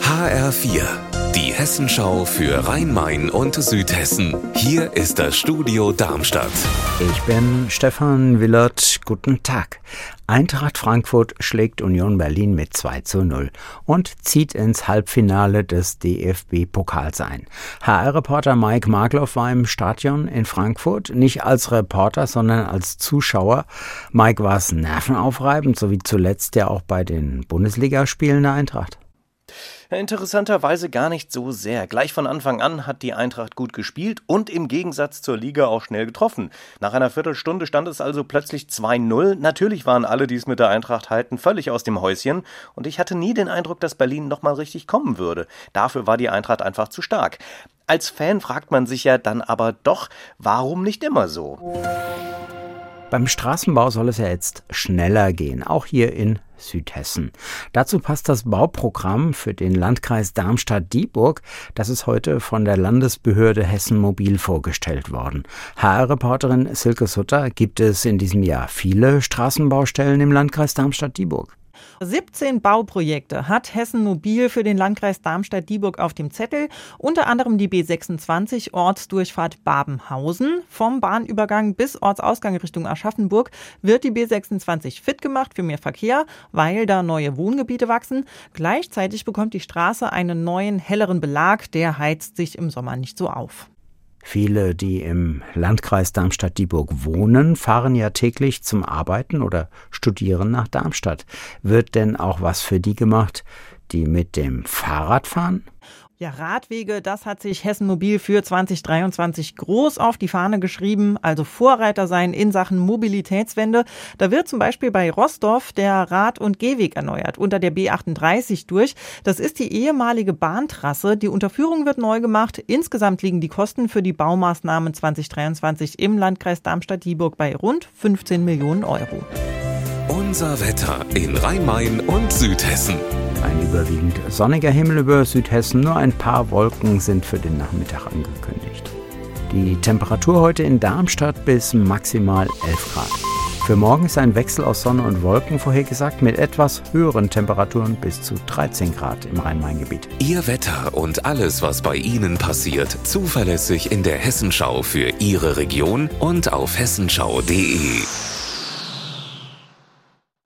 HR4, die Hessenschau für Rhein-Main und Südhessen. Hier ist das Studio Darmstadt. Ich bin Stefan Willert. Guten Tag. Eintracht Frankfurt schlägt Union Berlin mit 2 zu 0 und zieht ins Halbfinale des DFB-Pokals ein. HR-Reporter Mike Markloff war im Stadion in Frankfurt, nicht als Reporter, sondern als Zuschauer. Mike war es nervenaufreibend, so wie zuletzt ja auch bei den Bundesligaspielen der Eintracht. Interessanterweise gar nicht so sehr. Gleich von Anfang an hat die Eintracht gut gespielt und im Gegensatz zur Liga auch schnell getroffen. Nach einer Viertelstunde stand es also plötzlich 2-0. Natürlich waren alle, die es mit der Eintracht halten, völlig aus dem Häuschen und ich hatte nie den Eindruck, dass Berlin nochmal richtig kommen würde. Dafür war die Eintracht einfach zu stark. Als Fan fragt man sich ja dann aber doch, warum nicht immer so? Beim Straßenbau soll es ja jetzt schneller gehen, auch hier in Südhessen. Dazu passt das Bauprogramm für den Landkreis Darmstadt-Dieburg. Das ist heute von der Landesbehörde Hessen Mobil vorgestellt worden. HR-Reporterin Silke Sutter, gibt es in diesem Jahr viele Straßenbaustellen im Landkreis Darmstadt-Dieburg? 17 Bauprojekte hat Hessen Mobil für den Landkreis Darmstadt-Dieburg auf dem Zettel, unter anderem die B26 Ortsdurchfahrt Babenhausen. Vom Bahnübergang bis Ortsausgang Richtung Aschaffenburg wird die B26 fit gemacht für mehr Verkehr, weil da neue Wohngebiete wachsen. Gleichzeitig bekommt die Straße einen neuen, helleren Belag, der heizt sich im Sommer nicht so auf. Viele, die im Landkreis Darmstadt-Dieburg wohnen, fahren ja täglich zum Arbeiten oder Studieren nach Darmstadt. Wird denn auch was für die gemacht, die mit dem Fahrrad fahren? Ja, Radwege, das hat sich Hessen Mobil für 2023 groß auf die Fahne geschrieben, also Vorreiter sein in Sachen Mobilitätswende. Da wird zum Beispiel bei Rostorf der Rad- und Gehweg erneuert, unter der B38 durch. Das ist die ehemalige Bahntrasse. Die Unterführung wird neu gemacht. Insgesamt liegen die Kosten für die Baumaßnahmen 2023 im Landkreis Darmstadt-Dieburg bei rund 15 Millionen Euro. Unser Wetter in Rhein-Main und Südhessen. Ein überwiegend sonniger Himmel über Südhessen, nur ein paar Wolken sind für den Nachmittag angekündigt. Die Temperatur heute in Darmstadt bis maximal 11 Grad. Für morgen ist ein Wechsel aus Sonne und Wolken vorhergesagt mit etwas höheren Temperaturen bis zu 13 Grad im Rhein-Main-Gebiet. Ihr Wetter und alles, was bei Ihnen passiert, zuverlässig in der Hessenschau für Ihre Region und auf hessenschau.de.